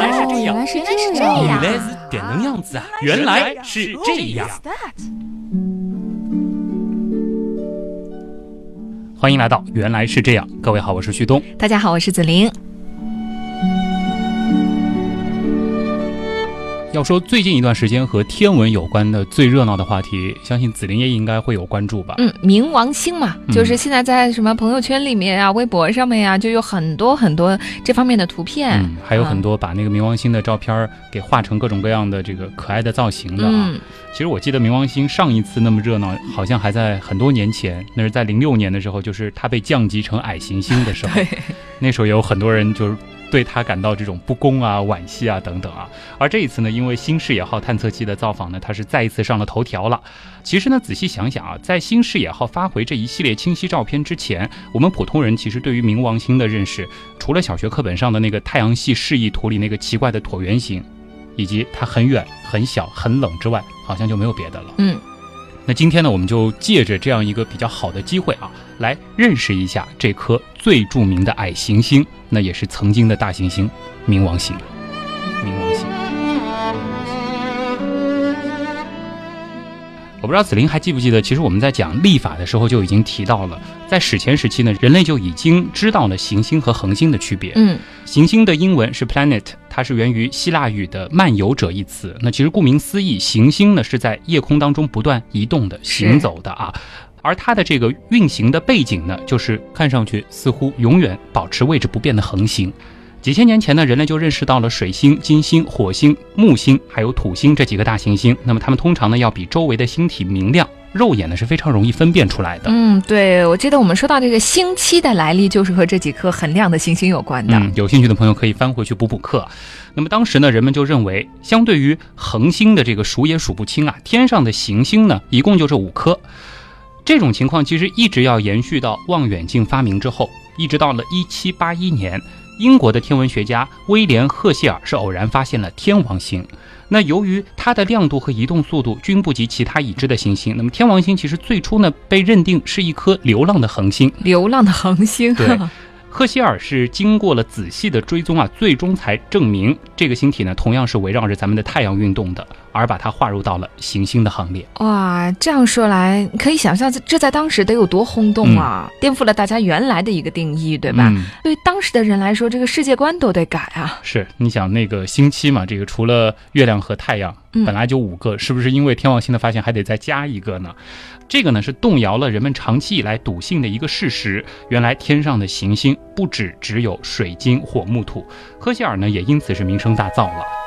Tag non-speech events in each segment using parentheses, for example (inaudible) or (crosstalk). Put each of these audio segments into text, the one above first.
来是这样，原来是这原样，来是点能样。子啊！原来是这样。欢迎来到原来是这样，各位好，我是旭东。大家好，我是子玲。要说最近一段时间和天文有关的最热闹的话题，相信紫菱也应该会有关注吧？嗯，冥王星嘛，嗯就是现在在什么朋友圈里面啊、微博上面呀、就有很多很多这方面的图片。嗯，还有很多把那个冥王星的照片给画成各种各样的这个可爱的造型的啊。嗯，其实我记得冥王星上一次那么热闹，好像还在很多年前，那是在零六年的时候，就是它被降级成矮行星的时候。(laughs) 那时候也有很多人就是对他感到这种不公啊、惋惜啊等等啊。而这一次呢，因为新视野号探测器的造访呢，它是再一次上了头条了。其实呢，仔细想想啊，在新视野号发回这一系列清晰照片之前，我们普通人其实对于冥王星的认识，除了小学课本上的那个太阳系示意图里那个奇怪的椭圆形，以及它很远、很小、很冷之外，好像就没有别的了。嗯，那今天呢，我们就借着这样一个比较好的机会啊，来认识一下这颗最著名的矮行星，那也是曾经的大行星——冥王星。冥王星。我不知道子林还记不记得，其实我们在讲历法的时候就已经提到了，在史前时期呢，人类就已经知道了行星和恒星的区别。嗯，行星的英文是 planet，它是源于希腊语的“漫游者”一词。那其实顾名思义，行星呢是在夜空当中不断移动的、行走的啊。而它的这个运行的背景呢，就是看上去似乎永远保持位置不变的恒星。几千年前呢，人类就认识到了水星、金星、火星、木星还有土星这几个大行星。那么它们通常呢要比周围的星体明亮，肉眼呢是非常容易分辨出来的。嗯，对，我记得我们说到这个星期的来历，就是和这几颗很亮的行星有关的。嗯，有兴趣的朋友可以翻回去补补课。那么当时呢，人们就认为，相对于恒星的这个数也数不清啊，天上的行星呢，一共就这五颗。这种情况其实一直要延续到望远镜发明之后，一直到了一七八一年，英国的天文学家威廉·赫歇尔是偶然发现了天王星。那由于它的亮度和移动速度均不及其他已知的行星，那么天王星其实最初呢被认定是一颗流浪的恒星。流浪的恒星。对 (laughs) 赫歇尔是经过了仔细的追踪啊，最终才证明这个星体呢同样是围绕着咱们的太阳运动的，而把它划入到了行星的行列。哇，这样说来，可以想象这这在当时得有多轰动啊！颠覆了大家原来的一个定义，对吧？嗯对当时的人来说，这个世界观都得改啊。是你想那个星期嘛，这个除了月亮和太阳，嗯本来就五个，是不是因为天王星的发现还得再加一个呢？这个呢是动摇了人们长期以来笃信的一个事实，原来天上的行星不止只有水晶火木土。赫歇尔呢也因此是名声大噪了。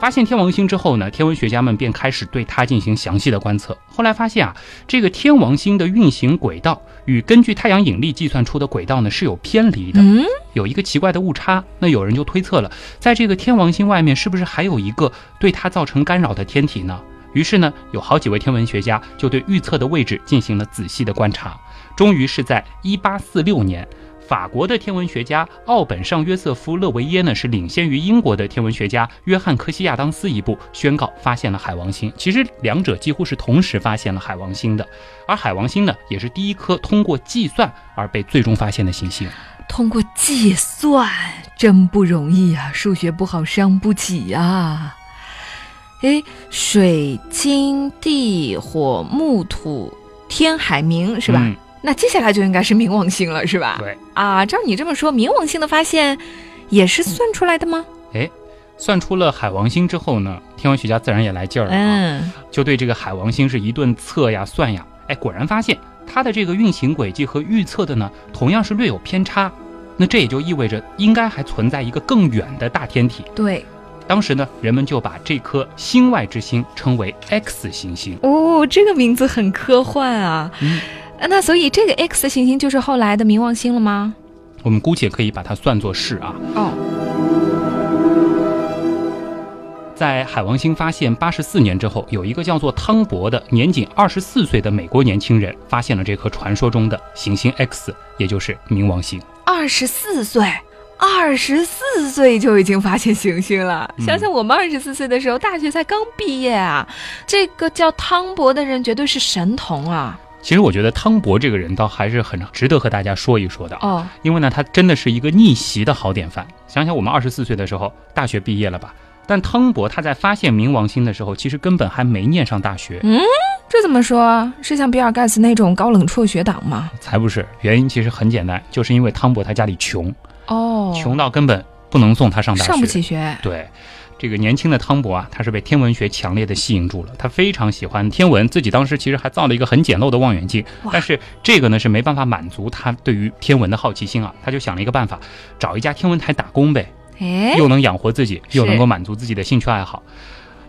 发现天王星之后呢，天文学家们便开始对它进行详细的观测。后来发现啊，这个天王星的运行轨道与根据太阳引力计算出的轨道呢是有偏离的，嗯，有一个奇怪的误差。那有人就推测了，在这个天王星外面是不是还有一个对它造成干扰的天体呢？于是呢，有好几位天文学家就对预测的位置进行了仔细的观察，终于是在一八四六年。法国的天文学家奥本上约瑟夫勒维耶呢，是领先于英国的天文学家约翰科西亚当斯一步，宣告发现了海王星。其实两者几乎是同时发现了海王星的，而海王星呢，也是第一颗通过计算而被最终发现的行星。通过计算真不容易啊，数学不好伤不起啊。哎，水金地火木土天海冥是吧？嗯那接下来就应该是冥王星了，是吧？对。啊，照你这么说，冥王星的发现也是算出来的吗？算出了海王星之后呢，天文学家自然也来劲儿了啊，嗯，就对这个海王星是一顿测呀算呀，哎，果然发现它的这个运行轨迹和预测的呢，同样是略有偏差。那这也就意味着应该还存在一个更远的大天体。对。当时呢，人们就把这颗星外之星称为 X 行星。哦，这个名字很科幻啊。嗯呃那所以这个 X 行星就是后来的冥王星了吗？我们姑且可以把它算作是啊。哦，在海王星发现八十四年之后，有一个叫做汤博的年仅二十四岁的美国年轻人发现了这颗传说中的行星 X，也就是冥王星。二十四岁。二十四岁就已经发现行星了，嗯想想我们二十四岁的时候，大学才刚毕业啊！这个叫汤博的人绝对是神童啊！其实我觉得汤博这个人倒还是很值得和大家说一说的，哦，因为呢，他真的是一个逆袭的好典范。想想我们二十四岁的时候，大学毕业了吧？但汤博他在发现冥王星的时候，其实根本还没念上大学，嗯这怎么说？是像比尔盖茨那种高冷辍学党吗？才不是。原因其实很简单，就是因为汤博他家里穷，哦，穷到根本不能送他上大学，上不起学。对，这个年轻的汤博啊，他是被天文学强烈的吸引住了，他非常喜欢天文，自己当时其实还造了一个很简陋的望远镜，但是这个呢是没办法满足他对于天文的好奇心啊，他就想了一个办法，找一家天文台打工呗，哎，又能养活自己，又能够满足自己的兴趣爱好。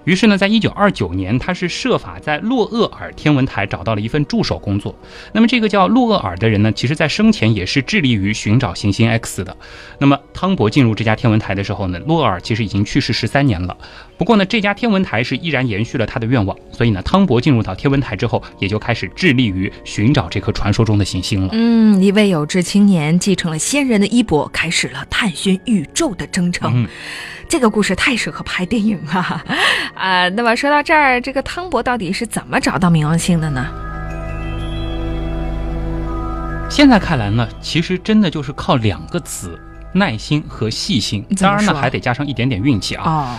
于是呢，在一九二九年，他是设法在洛厄尔天文台找到了一份助手工作。那么这个叫洛厄尔的人呢，其实在生前也是致力于寻找行星 X 的。那么汤博进入这家天文台的时候呢，洛厄尔其实已经去世十三年了。不过呢，这家天文台是依然延续了他的愿望，所以呢，汤博进入到天文台之后，也就开始致力于寻找这颗传说中的行星了。嗯，一位有志青年继承了先人的衣钵，开始了探寻宇宙的征程。嗯，这个故事太适合拍电影了啊！那么说到这儿，这个汤博到底是怎么找到冥王星的呢？现在看来呢，其实真的就是靠两个词：耐心和细心。当然呢，还得加上一点点运气啊。哦，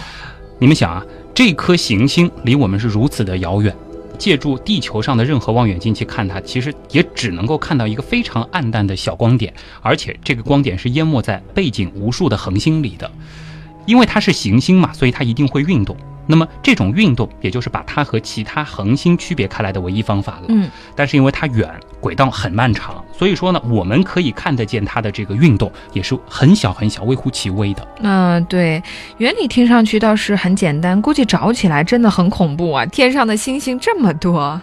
你们想啊，这颗行星离我们是如此的遥远，借助地球上的任何望远镜去看它，其实也只能够看到一个非常暗淡的小光点，而且这个光点是淹没在背景无数的恒星里的。因为它是行星嘛，所以它一定会运动。那么这种运动，也就是把它和其他恒星区别开来的唯一方法了。嗯，但是因为它远，轨道很漫长，所以说呢，我们可以看得见它的这个运动，也是很小很小、微乎其微的。嗯、对，原理听上去倒是很简单，估计找起来真的很恐怖啊！天上的星星这么多，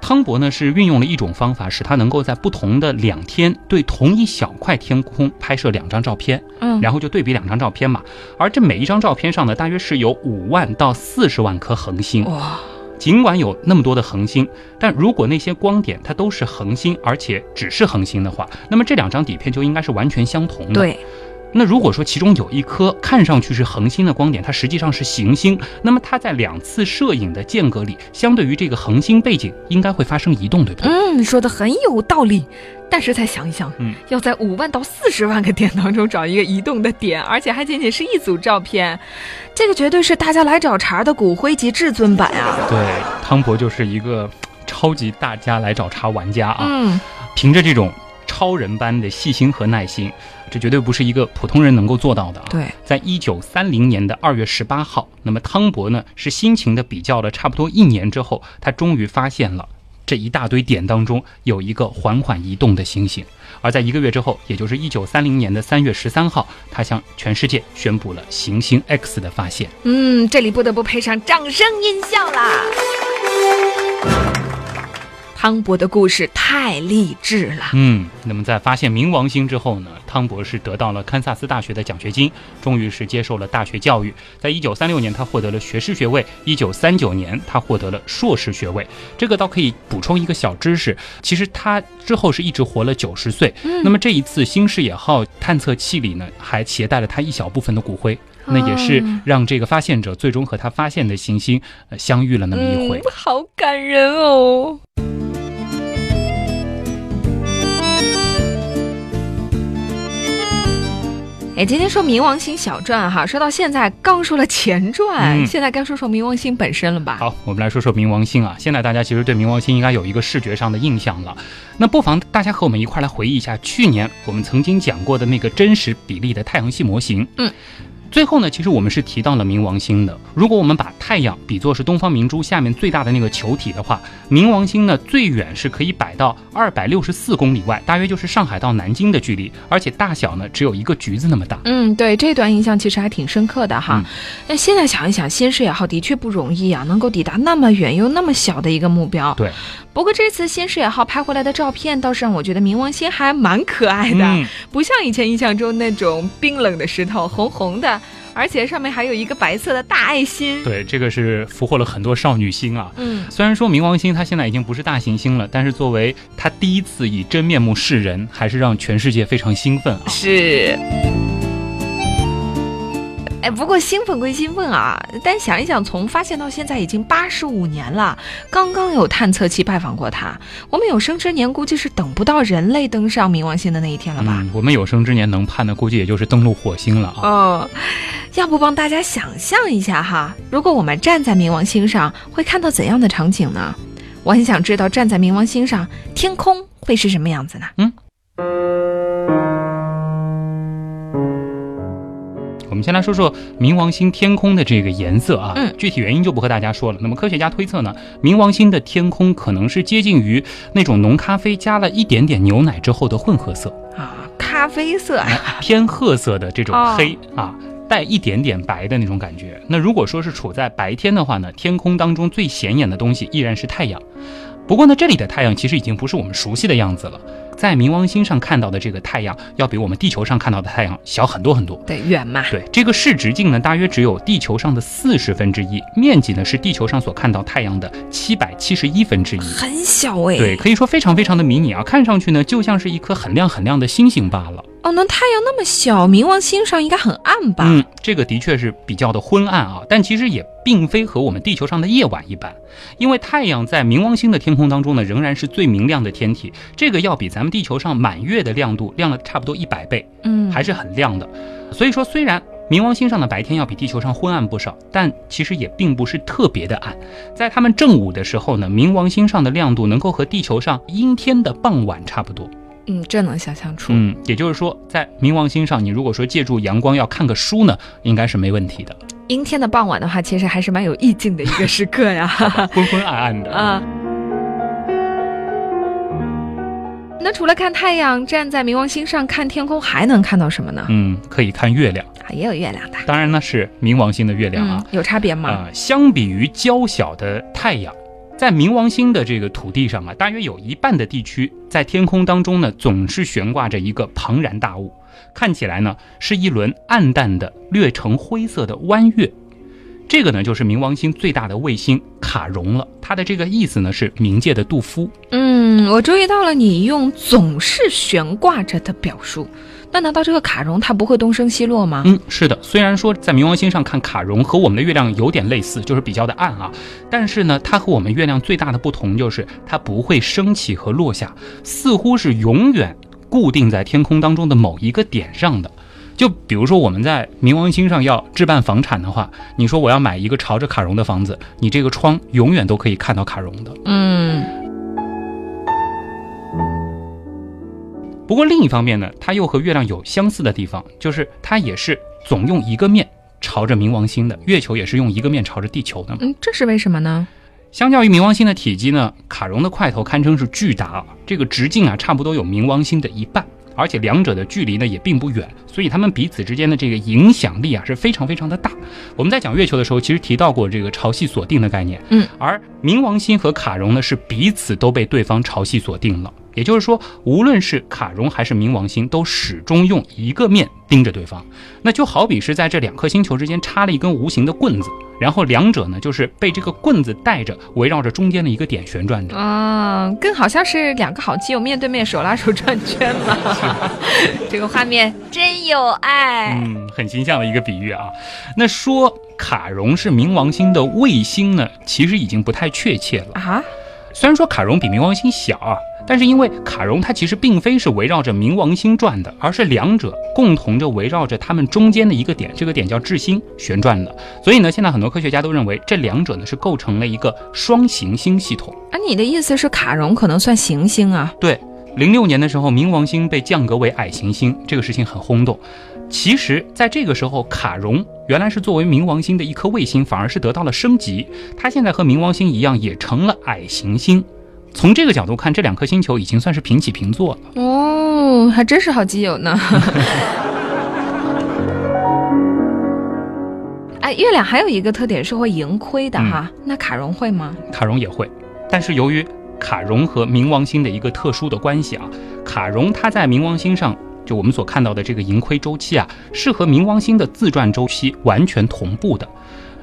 汤博呢是运用了一种方法，使他能够在不同的两天对同一小块天空拍摄两张照片，嗯，然后就对比两张照片嘛。而这每一张照片上呢，大约是有五万到四十万颗恒星。哇，尽管有那么多的恒星，但如果那些光点它都是恒星，而且只是恒星的话，那么这两张底片就应该是完全相同的。。对，那如果说其中有一颗看上去是恒星的光点，它实际上是行星，那么它在两次摄影的间隔里，相对于这个恒星背景，应该会发生移动，对不对？嗯，说的很有道理。但是再想一想，嗯，要在五万到四十万个点当中找一个移动的点，而且还仅仅是一组照片，这个绝对是大家来找茬的骨灰级至尊版啊！对，汤博就是一个超级大家来找茬玩家啊，嗯，凭着这种超人般的细心和耐心，这绝对不是一个普通人能够做到的啊。对，在一九三零年的二月十八号，那么汤博呢是辛勤的比较了差不多一年之后，他终于发现了这一大堆点当中有一个缓缓移动的星星。而在一个月之后，也就是一九三零年的三月十三号，他向全世界宣布了行星 X 的发现。嗯，这里不得不配上掌声音效啦！汤博的故事太励志了。嗯，那么在发现冥王星之后呢，汤博士得到了堪萨斯大学的奖学金，终于是接受了大学教育。在一九三六年，他获得了学士学位；一九三九年，他获得了硕士学位。这个倒可以补充一个小知识，其实他之后是一直活了九十岁。嗯那么这一次新视野号探测器里呢，还携带了他一小部分的骨灰，那也是哦让这个发现者最终和他发现的行星呃相遇了那么一回嗯。，好感人哦。哎，今天说冥王星小传哈，说到现在刚说了前传，嗯现在该说说冥王星本身了吧？好，我们来说说冥王星啊。现在大家其实对冥王星应该有一个视觉上的印象了。那不妨大家和我们一块来回忆一下去年我们曾经讲过的那个真实比例的太阳系模型。嗯。最后呢，其实我们是提到了冥王星的。如果我们把太阳比作是东方明珠下面最大的那个球体的话，冥王星呢最远是可以摆到二百六十四公里外，大约就是上海到南京的距离，而且大小呢只有一个橘子那么大。嗯，对，这段印象其实还挺深刻的哈嗯。那、现在想一想，新视野号的确不容易啊，能够抵达那么远又那么小的一个目标。对。不过这次新视野号拍回来的照片，倒是让我觉得冥王星还蛮可爱的，嗯，不像以前印象中那种冰冷的石头，红红的，而且上面还有一个白色的大爱心。对，这个是俘获了很多少女心啊。嗯，虽然说冥王星它现在已经不是大行星了，但是作为它第一次以真面目示人，还是让全世界非常兴奋啊。是。哎，不过兴奋归兴奋啊，但想一想，从发现到现在已经八十五年了，刚刚有探测器拜访过它，我们有生之年估计是等不到人类登上冥王星的那一天了吧？嗯，我们有生之年能盼的，估计也就是登陆火星了啊。哦，要不帮大家想象一下哈，如果我们站在冥王星上，会看到怎样的场景呢？我很想知道，站在冥王星上，天空会是什么样子呢？嗯。们先来说说冥王星天空的这个颜色啊，嗯，具体原因就不和大家说了。那么科学家推测呢，冥王星的天空可能是接近于那种浓咖啡加了一点点牛奶之后的混合色啊，咖啡色，偏褐色的这种黑啊，带一点点白的那种感觉。那如果说是处在白天的话呢，天空当中最显眼的东西依然是太阳。不过呢，这里的太阳其实已经不是我们熟悉的样子了。在冥王星上看到的这个太阳，要比我们地球上看到的太阳小很多很多。对，远嘛。对，这个视直径呢，大约只有地球上的四十分之一，面积呢是地球上所看到太阳的七百七十一分之一，很小哎。对，可以说非常非常的迷你啊，看上去呢就像是一颗很亮很亮的星星罢了。哦，那太阳那么小，冥王星上应该很暗吧？嗯，这个的确是比较的昏暗啊，但其实也并非和我们地球上的夜晚一般，因为太阳在冥王星的天空当中呢，仍然是最明亮的天体，这个要比咱们地球上满月的亮度亮了差不多一百倍，嗯，还是很亮的。所以说，虽然冥王星上的白天要比地球上昏暗不少，但其实也并不是特别的暗。在他们正午的时候呢，冥王星上的亮度能够和地球上阴天的傍晚差不多。嗯，这能想象出。嗯，也就是说，在冥王星上，你如果说借助阳光要看个书呢，应该是没问题的。阴天的傍晚的话，其实还是蛮有意境的一个时刻呀，(laughs) 昏昏暗暗的 (laughs) 啊。那除了看太阳，站在冥王星上看天空，还能看到什么呢？嗯，可以看月亮啊，也有月亮的。当然呢，是冥王星的月亮啊，有差别吗？啊，相比于娇小的太阳。在冥王星的这个土地上啊，大约有一半的地区在天空当中呢，总是悬挂着一个庞然大物，看起来呢是一轮暗淡的、略呈灰色的弯月。这个呢就是冥王星最大的卫星卡戎了。它的这个意思呢是冥界的杜夫。嗯，我注意到了你用“总是悬挂着”的表述。那难道这个卡戎它不会东升西落吗？嗯，是的。虽然说在冥王星上看卡戎和我们的月亮有点类似，就是比较的暗啊，但是呢，它和我们月亮最大的不同就是它不会升起和落下，似乎是永远固定在天空当中的某一个点上的。就比如说我们在冥王星上要置办房产的话，你说我要买一个朝着卡戎的房子，你这个窗永远都可以看到卡戎的。嗯。不过另一方面呢，它又和月亮有相似的地方，就是它也是总用一个面朝着冥王星的，月球也是用一个面朝着地球的。嗯，这是为什么呢？相较于冥王星的体积呢，卡戎的块头堪称是巨大啊，这个直径啊差不多有冥王星的一半，而且两者的距离呢也并不远，所以它们彼此之间的这个影响力啊是非常非常的大。我们在讲月球的时候，其实提到过这个潮汐锁定的概念，嗯，而冥王星和卡戎呢是彼此都被对方潮汐锁定了。也就是说，无论是卡戎还是冥王星，都始终用一个面盯着对方。那就好比是在这两颗星球之间插了一根无形的棍子，然后两者呢就是被这个棍子带着，围绕着中间的一个点旋转着。啊，更好像是两个好基友面对面手拉手转圈嘛。这个画面真有爱。嗯，很形象的一个比喻啊。那说卡戎是冥王星的卫星呢，其实已经不太确切了啊。虽然说卡戎比冥王星小啊。但是因为卡戎它其实并非是围绕着冥王星转的，而是两者共同着围绕着它们中间的一个点，这个点叫质星旋转的。所以呢，现在很多科学家都认为这两者呢是构成了一个双行星系统。啊，你的意思是卡戎可能算行星啊？对，零六年的时候，冥王星被降格为矮行星，这个事情很轰动。其实，在这个时候，卡戎原来是作为冥王星的一颗卫星，反而是得到了升级，它现在和冥王星一样，也成了矮行星。从这个角度看，这两颗星球已经算是平起平坐了哦，还真是好基友呢。(laughs) 哎，月亮还有一个特点是会盈亏的哈，那卡戎会吗？卡戎也会，但是由于卡戎和冥王星的一个特殊的关系啊，卡戎它在冥王星上，就我们所看到的这个盈亏周期啊，是和冥王星的自转周期完全同步的。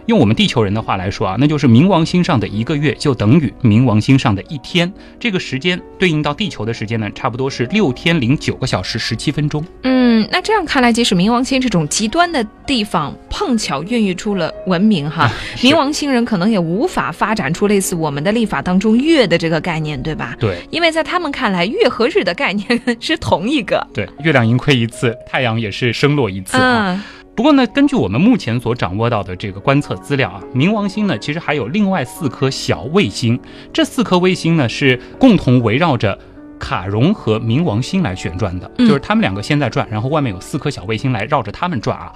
用我们地球人的话来说啊，那就是冥王星上的一个月就等于冥王星上的一天。这个时间对应到地球的时间呢，差不多是六天零九个小时十七分钟。嗯，那这样看来，即使冥王星这种极端的地方碰巧孕育出了文明哈，(laughs) 是冥王星人可能也无法发展出类似我们的历法当中月的这个概念，对吧？对因为在他们看来，月和日的概念 (laughs) 是同一个。对，月亮盈亏一次，太阳也是升落一次啊。嗯，不过呢，根据我们目前所掌握到的这个观测资料啊，冥王星呢其实还有另外四颗小卫星，这四颗卫星呢是共同围绕着。卡戎和冥王星来旋转的，嗯就是他们两个先在转，然后外面有四颗小卫星来绕着他们转啊。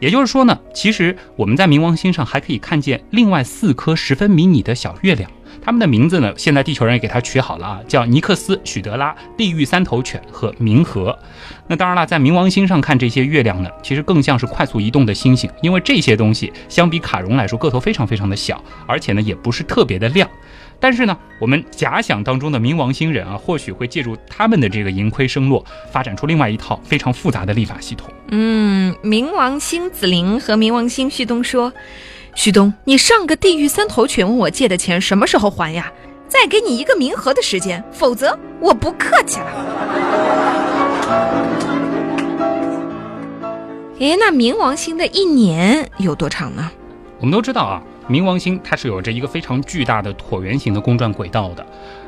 也就是说呢，其实我们在冥王星上还可以看见另外四颗十分迷你的小月亮，它们的名字呢，现在地球人也给它取好了啊，叫尼克斯、许德拉、地狱三头犬和冥河。那当然了，在冥王星上看这些月亮呢，其实更像是快速移动的星星，因为这些东西相比卡戎来说个头非常非常的小，而且呢也不是特别的亮。但是呢，我们假想当中的冥王星人啊，或许会借助他们的这个盈亏生落，发展出另外一套非常复杂的立法系统。嗯，冥王星子灵和冥王星旭东说：“旭东，你上个地狱三头犬问我借的钱什么时候还呀？再给你一个冥河的时间，否则我不客气了。”诶，那冥王星的一年有多长呢？我们都知道啊，冥王星它是有着一个非常巨大的椭圆形的公转轨道的。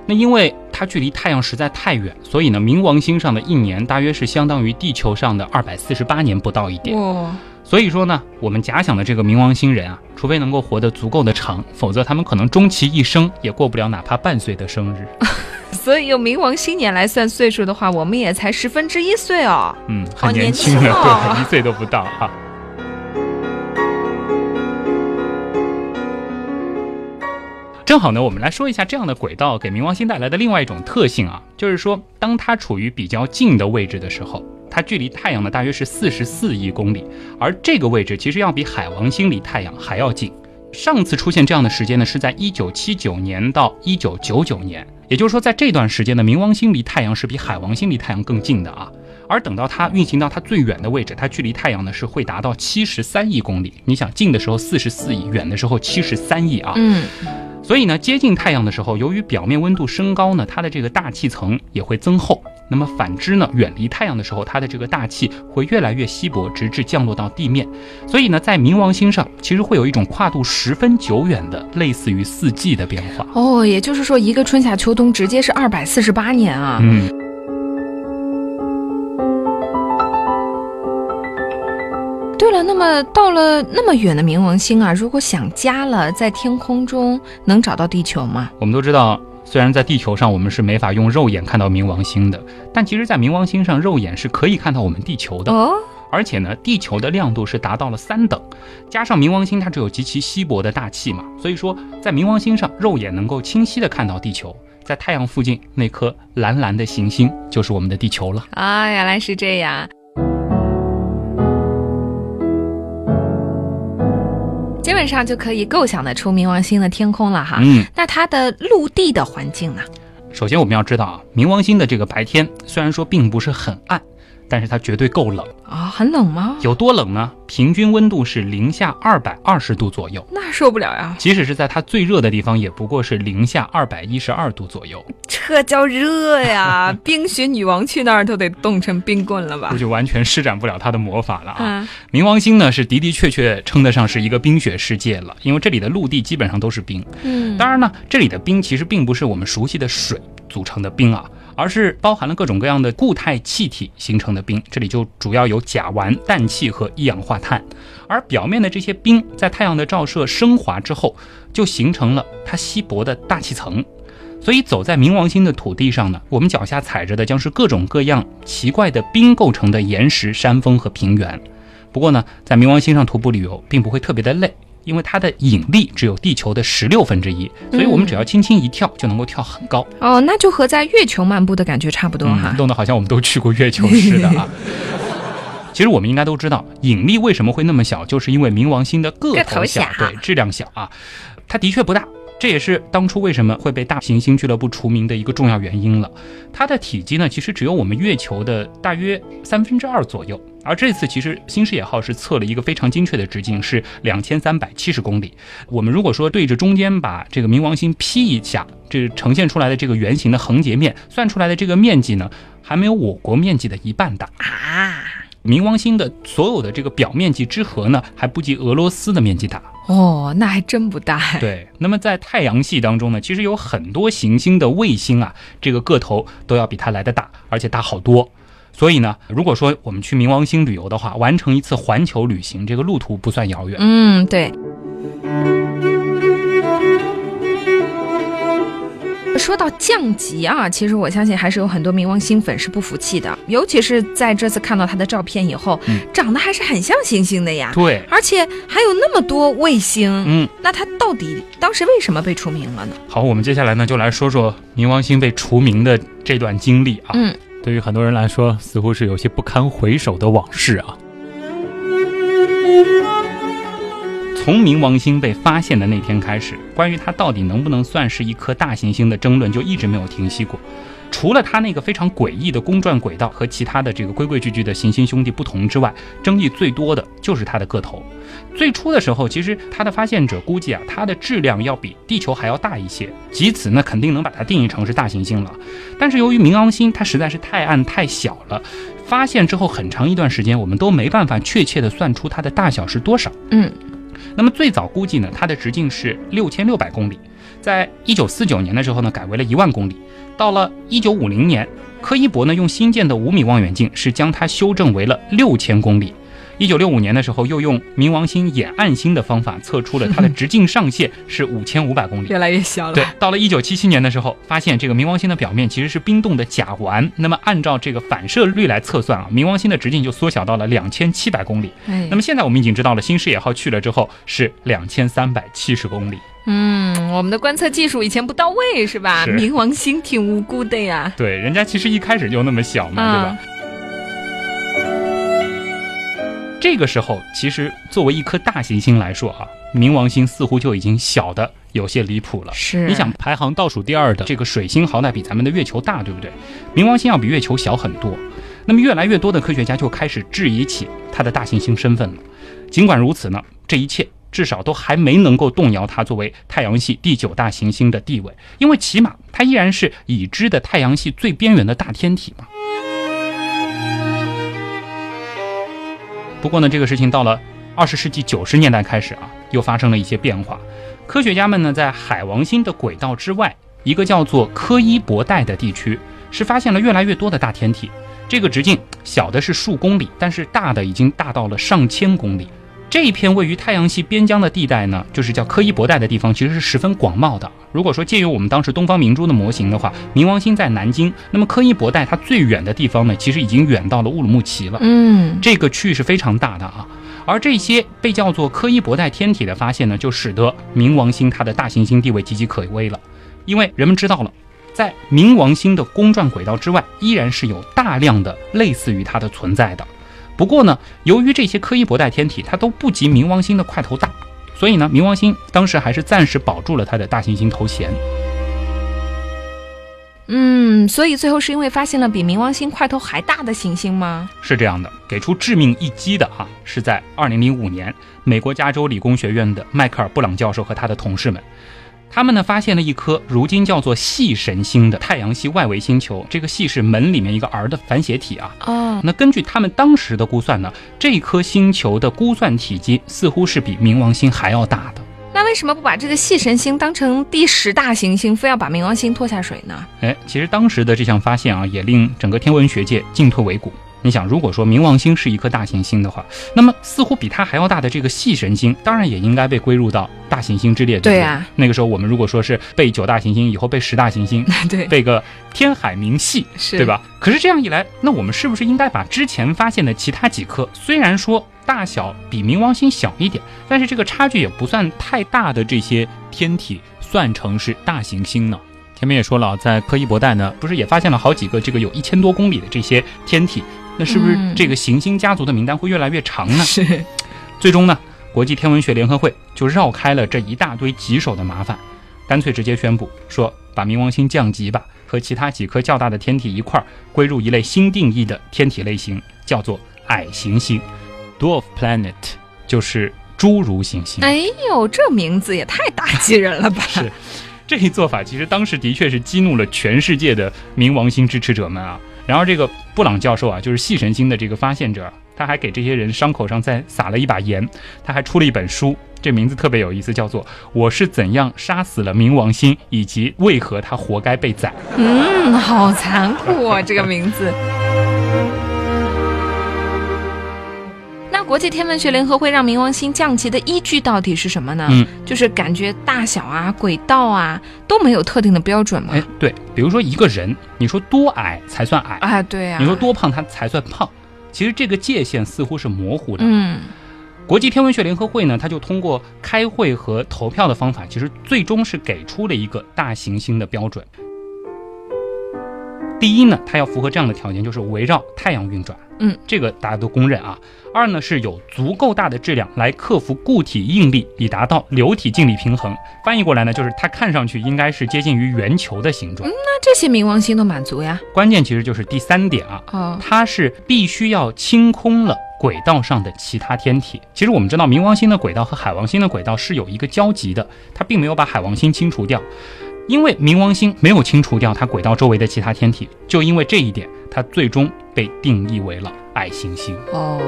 那因为它距离太阳实在太远，所以呢，冥王星上的一年大约是相当于地球上的二百四十八年不到一点。哦，所以说呢，我们假想的这个冥王星人啊，除非能够活得足够的长，否则他们可能终其一生也过不了哪怕半岁的生日。(laughs) 所以用冥王星年来算岁数的话，我们也才十分之一岁哦。嗯，好很年年轻了，轻哦对，一岁都不到哈。正好呢，我们来说一下这样的轨道给冥王星带来的另外一种特性啊，就是说，当它处于比较近的位置的时候，它距离太阳呢大约是四十四亿公里，而这个位置其实要比海王星离太阳还要近。上次出现这样的时间呢，是在一九七九年到一九九九年，也就是说，在这段时间呢，冥王星离太阳是比海王星离太阳更近的啊。而等到它运行到它最远的位置，它距离太阳呢是会达到七十三亿公里。你想近的时候四十四亿，远的时候七十三亿啊。嗯，所以呢，接近太阳的时候，由于表面温度升高呢，它的这个大气层也会增厚。那么反之呢，远离太阳的时候，它的这个大气会越来越稀薄，直至降落到地面。所以呢，在冥王星上，其实会有一种跨度十分久远的，类似于四季的变化。哦，也就是说，一个春夏秋冬直接是二百四十八年啊。嗯，对了，那么到了那么远的冥王星啊，如果想家了，在天空中能找到地球吗？我们都知道，虽然在地球上我们是没法用肉眼看到冥王星的，但其实，在冥王星上，肉眼是可以看到我们地球的。哦，而且呢，地球的亮度是达到了三等，加上冥王星它只有极其稀薄的大气嘛，所以说在冥王星上，肉眼能够清晰的看到地球。在太阳附近那颗蓝蓝的行星就是我们的地球了。啊，原来是这样。基本上就可以构想得出冥王星的天空了哈。嗯，那它的陆地的环境呢？首先我们要知道啊，冥王星的这个白天虽然说并不是很暗，但是它绝对够冷。啊、很冷吗？有多冷呢？平均温度是零下二百二十度左右。那受不了呀，即使是在它最热的地方，也不过是零下二百一十二度左右，这叫热呀！(laughs) 冰雪女王去那儿都得冻成冰棍了吧估？计完全施展不了它的魔法了啊！嗯，冥王星呢是的的确确称得上是一个冰雪世界了，因为这里的陆地基本上都是冰。嗯，当然呢，这里的冰其实并不是我们熟悉的水组成的冰啊，而是包含了各种各样的固态气体形成的冰。这里就主要有甲烷、氮气和一氧化碳。而表面的这些冰在太阳的照射升华之后，就形成了它稀薄的大气层。所以走在冥王星的土地上呢，我们脚下踩着的将是各种各样奇怪的冰构成的岩石、山峰和平原。不过呢，在冥王星上徒步旅游并不会特别的累，因为它的引力只有地球的十六分之一，所以我们只要轻轻一跳就能够跳很高。哦，那就和在月球漫步的感觉差不多哈嗯，。弄得好像我们都去过月球似的啊。(laughs) 其实我们应该都知道，引力为什么会那么小，就是因为冥王星的个个头小，头小对，质量小啊，它的确不大。这也是当初为什么会被大行星俱乐部除名的一个重要原因了。它的体积呢，其实只有我们月球的大约三分之二左右，而这次其实新视野号是测了一个非常精确的直径，是两千三百七十公里。我们如果说对着中间把这个冥王星劈一下，这呈现出来的这个圆形的横截面，算出来的这个面积呢，还没有我国面积的一半大啊。冥王星的所有的这个表面积之和呢，还不及俄罗斯的面积大哦，那还真不大。对，那么在太阳系当中呢，其实有很多行星的卫星啊，这个个头都要比它来的大，而且大好多。所以呢，如果说我们去冥王星旅游的话，完成一次环球旅行，这个路途不算遥远。嗯，对。说到降级啊，其实我相信还是有很多冥王星粉是不服气的，尤其是在这次看到他的照片以后，长得还是很像星星的呀。对，而且还有那么多卫星。嗯，那他到底当时为什么被除名了呢？好，我们接下来呢就来说说冥王星被除名的这段经历啊。嗯。对于很多人来说，似乎是有些不堪回首的往事啊。从冥王星被发现的那天开始，关于它到底能不能算是一颗大行星的争论就一直没有停息过。除了它那个非常诡异的公转轨道和其他的这个规规矩矩的行星兄弟不同之外，争议最多的就是它的个头。最初的时候，其实它的发现者估计啊，它的质量要比地球还要大一些，即此那肯定能把它定义成是大行星了。但是由于冥王星它实在是太暗太小了，发现之后很长一段时间我们都没办法确切的算出它的大小是多少。嗯，那么最早估计呢，它的直径是六千六百公里，在一九四九年的时候呢，改为了一万公里。到了一九五零年，柯伊伯呢用新建的五米望远镜是将它修正为了六千公里。一九六五年的时候，又用冥王星掩暗星的方法测出了它的 (laughs) 直径上限是五千五百公里，越来越小了。对，到了一九七七年的时候，发现这个冥王星的表面其实是冰冻的甲烷。那么按照这个反射率来测算啊，冥王星的直径就缩小到了两千七百公里。那么现在我们已经知道了，新视野号去了之后是两千三百七十公里。嗯，我们的观测技术以前不到位是吧？冥王星挺无辜的呀。对，人家其实一开始就那么小嘛，对吧？这个时候，其实作为一颗大行星来说啊，冥王星似乎就已经小的有些离谱了。是，你想排行倒数第二的这个水星，好歹比咱们的月球大，对不对？冥王星要比月球小很多。那么越来越多的科学家就开始质疑起它的大行星身份了。尽管如此呢，这一切。至少都还没能够动摇它作为太阳系第九大行星的地位，因为起码它依然是已知的太阳系最边缘的大天体嘛。不过呢，这个事情到了二十世纪九十年代开始啊，又发生了一些变化。科学家们呢，在海王星的轨道之外，一个叫做柯伊伯带的地区，是发现了越来越多的大天体。这个直径小的是数公里，但是大的已经大到了上千公里。这一片位于太阳系边疆的地带呢，就是叫柯伊伯带的地方，其实是十分广袤的。如果说借用我们当时东方明珠的模型的话，冥王星在南京，那么柯伊伯带它最远的地方呢，其实已经远到了乌鲁木齐了。嗯，这个区域是非常大的啊。而这些被叫做柯伊伯带天体的发现呢，就使得冥王星它的大行星地位岌岌可危了，因为人们知道了，在冥王星的公转轨道之外，依然是有大量的类似于它的存在的。不过呢，由于这些柯伊伯带天体它都不及冥王星的块头大，所以呢，冥王星当时还是暂时保住了它的大行星头衔。嗯，所以最后是因为发现了比冥王星块头还大的行星吗？是这样的，给出致命一击的哈，是在二零零五年，美国加州理工学院的迈克尔·布朗教授和他的同事们。他们呢发现了一颗如今叫做系神星的太阳系外围星球，这个系是门里面一个儿的反写体啊。哦，那根据他们当时的估算呢，这颗星球的估算体积似乎是比冥王星还要大的。那为什么不把这个系神星当成第十大行星，非要把冥王星拖下水呢？哎，其实当时的这项发现啊，也令整个天文学界进退维谷。你想，如果说冥王星是一颗大行星的话，那么似乎比它还要大的这个系神星，当然也应该被归入到大行星之列。对呀，那个时候我们如果说是背九大行星，以后背十大行星，(laughs) 对，背个天海明系，是，对吧？可是这样一来，那我们是不是应该把之前发现的其他几颗，虽然说大小比冥王星小一点，但是这个差距也不算太大的这些天体，算成是大行星呢？前面也说了，在柯伊伯带呢，不是也发现了好几个这个有一千多公里的这些天体？那是不是这个行星家族的名单会越来越长呢？是，最终呢，国际天文学联合会就绕开了这一大堆棘手的麻烦，干脆直接宣布说，把冥王星降级吧，和其他几颗较大的天体一块儿归入一类新定义的天体类型，叫做矮行星，Dwarf Planet，就是侏儒行星。哎呦，这名字也太打击人了吧！(laughs) 是，这一做法其实当时的确是激怒了全世界的冥王星支持者们啊。然后这个布朗教授啊，就是细神经的这个发现者，他还给这些人伤口上再撒了一把盐，他还出了一本书。这名字特别有意思，叫做《我是怎样杀死了冥王星，以及为何他活该被宰》。嗯，好残酷啊，这个名字。国际天文学联合会让冥王星降级的依据到底是什么呢？嗯，就是感觉大小啊、轨道啊都没有特定的标准吗？哎，对，比如说一个人，你说多矮才算矮？啊，对呀。你说多胖他才算胖？其实这个界限似乎是模糊的。嗯。国际天文学联合会呢，它就通过开会和投票的方法，其实最终是给出了一个大行星的标准。第一呢，它要符合这样的条件，就是围绕太阳运转，嗯，这个大家都公认啊。二呢，是有足够大的质量来克服固体应力，以达到流体静力平衡。翻译过来呢，就是它看上去应该是接近于圆球的形状。那这些冥王星都满足呀。关键其实就是第三点啊，哦，它是必须要清空了。轨道上的其他天体，其实我们知道冥王星的轨道和海王星的轨道是有一个交集的，它并没有把海王星清除掉，因为冥王星没有清除掉它轨道周围的其他天体，就因为这一点，它最终被定义为了矮行星。哦。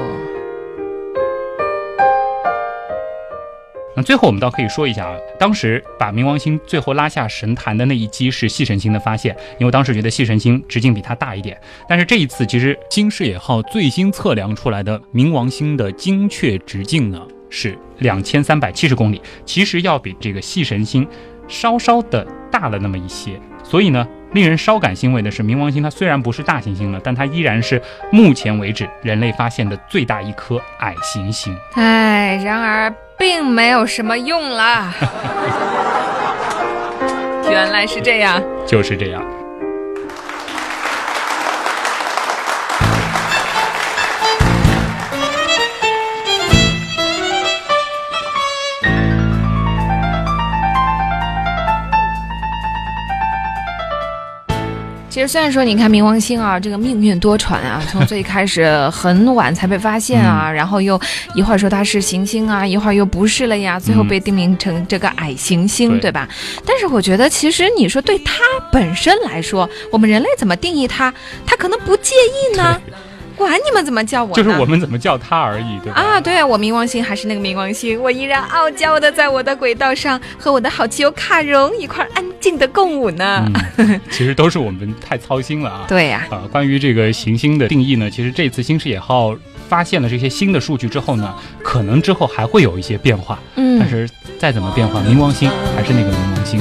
那最后我们倒可以说一下啊，当时把冥王星最后拉下神坛的那一击是系神星的发现，因为当时觉得系神星直径比它大一点。但是这一次，其实新视野号最新测量出来的冥王星的精确直径呢是两千三百七十公里，其实要比这个系神星稍稍的大了那么一些。所以呢，令人稍感欣慰的是，冥王星它虽然不是大行星了，但它依然是目前为止人类发现的最大一颗矮行星。唉，然而。并没有什么用啦，(laughs) 原来是这样，就是这样。其实虽然说，你看冥王星啊，这个命运多舛啊，(laughs) 从最开始很晚才被发现啊，然后又一会儿说它是行星啊，一会儿又不是了呀，最后被定名成这个矮行星，对吧？但是我觉得，其实你说对它本身来说，我们人类怎么定义它，它可能不介意呢。管你们怎么叫我，就是我们怎么叫他而已，对吧？啊，对啊，我冥王星还是那个冥王星，我依然傲娇的在我的轨道上和我的好基友卡戎一块安静的共舞呢。其实都是我们太操心了啊。(laughs) 对呀。啊，关于这个行星的定义呢，其实这次新视野号发现了这些新的数据之后呢，可能之后还会有一些变化。嗯。但是再怎么变化，冥王星还是那个冥王星。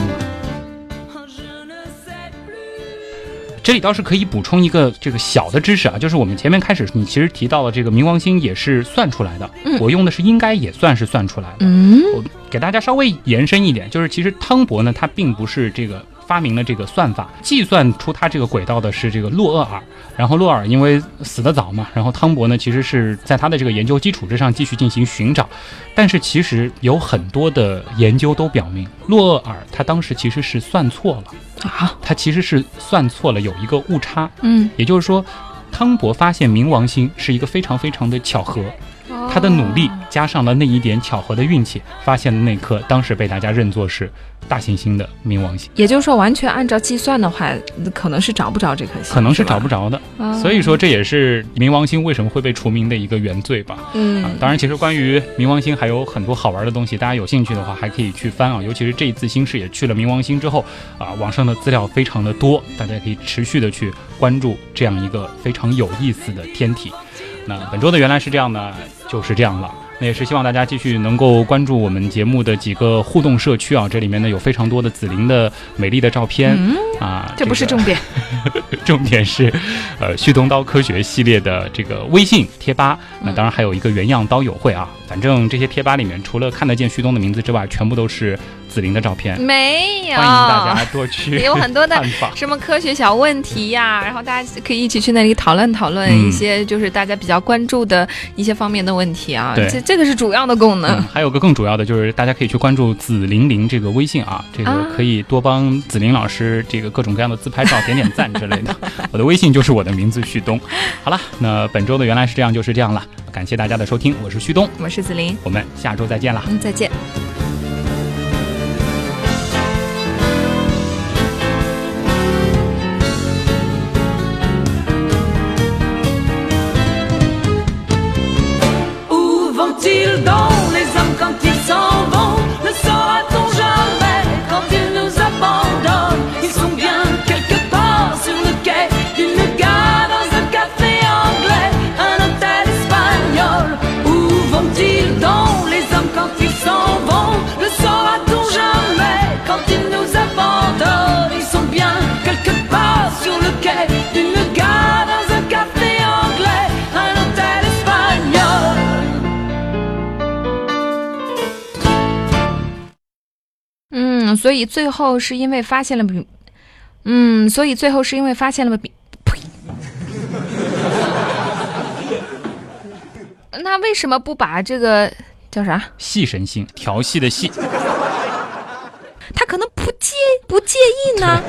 这里倒是可以补充一个这个小的知识啊，就是我们前面开始你其实提到了这个冥王星也是算出来的，我用的是应该也算是算出来的。嗯，我给大家稍微延伸一点，就是其实汤博呢，他并不是这个。发明了这个算法，计算出它这个轨道的是这个洛厄尔。然后洛尔因为死得早嘛，然后汤博呢，其实是在他的这个研究基础之上继续进行寻找。但是其实有很多的研究都表明，洛厄尔他当时其实是算错了啊，他其实是算错了，有一个误差。嗯，也就是说，汤博发现冥王星是一个非常非常的巧合。他的努力加上了那一点巧合的运气，发现的那颗当时被大家认作是大行星的冥王星。也就是说，完全按照计算的话，可能是找不着这颗星，可能是找不着的。所以说，这也是冥王星为什么会被除名的一个原罪吧。嗯，当然，其实关于冥王星还有很多好玩的东西，大家有兴趣的话还可以去翻啊。尤其是这一次新视野去了冥王星之后啊，网上的资料非常的多，大家可以持续的去关注这样一个非常有意思的天体。那本周的原来是这样的，就是这样了。那也是希望大家继续能够关注我们节目的几个互动社区啊，这里面呢有非常多的紫菱的美丽的照片啊，这不是重点，(laughs) 重点是，呃，旭东刀科学系列的这个微信贴吧，那当然还有一个原样刀友会啊，反正这些贴吧里面除了看得见旭东的名字之外，全部都是。紫菱的照片，没有，欢迎大家多去 (laughs) 有很多的。什么科学小问题呀，然后大家可以一起去那里讨论讨论嗯一些就是大家比较关注的一些方面的问题啊。对这这个是主要的功能。嗯，还有个更主要的就是，大家可以去关注紫菱菱这个微信啊，这个啊可以多帮紫菱老师这个各种各样的自拍照点点赞之类的。(laughs) 我的微信就是我的名字旭东。好了，那本周的原来是这样就是这样了，感谢大家的收听，我是旭东，我是紫琳，我们下周再见了。嗯，再见。所以最后是因为发现了比，嗯，所以最后是因为发现了比，呸。那为什么不把这个叫啥？戏神性，调戏的戏。他可能不介不介意呢？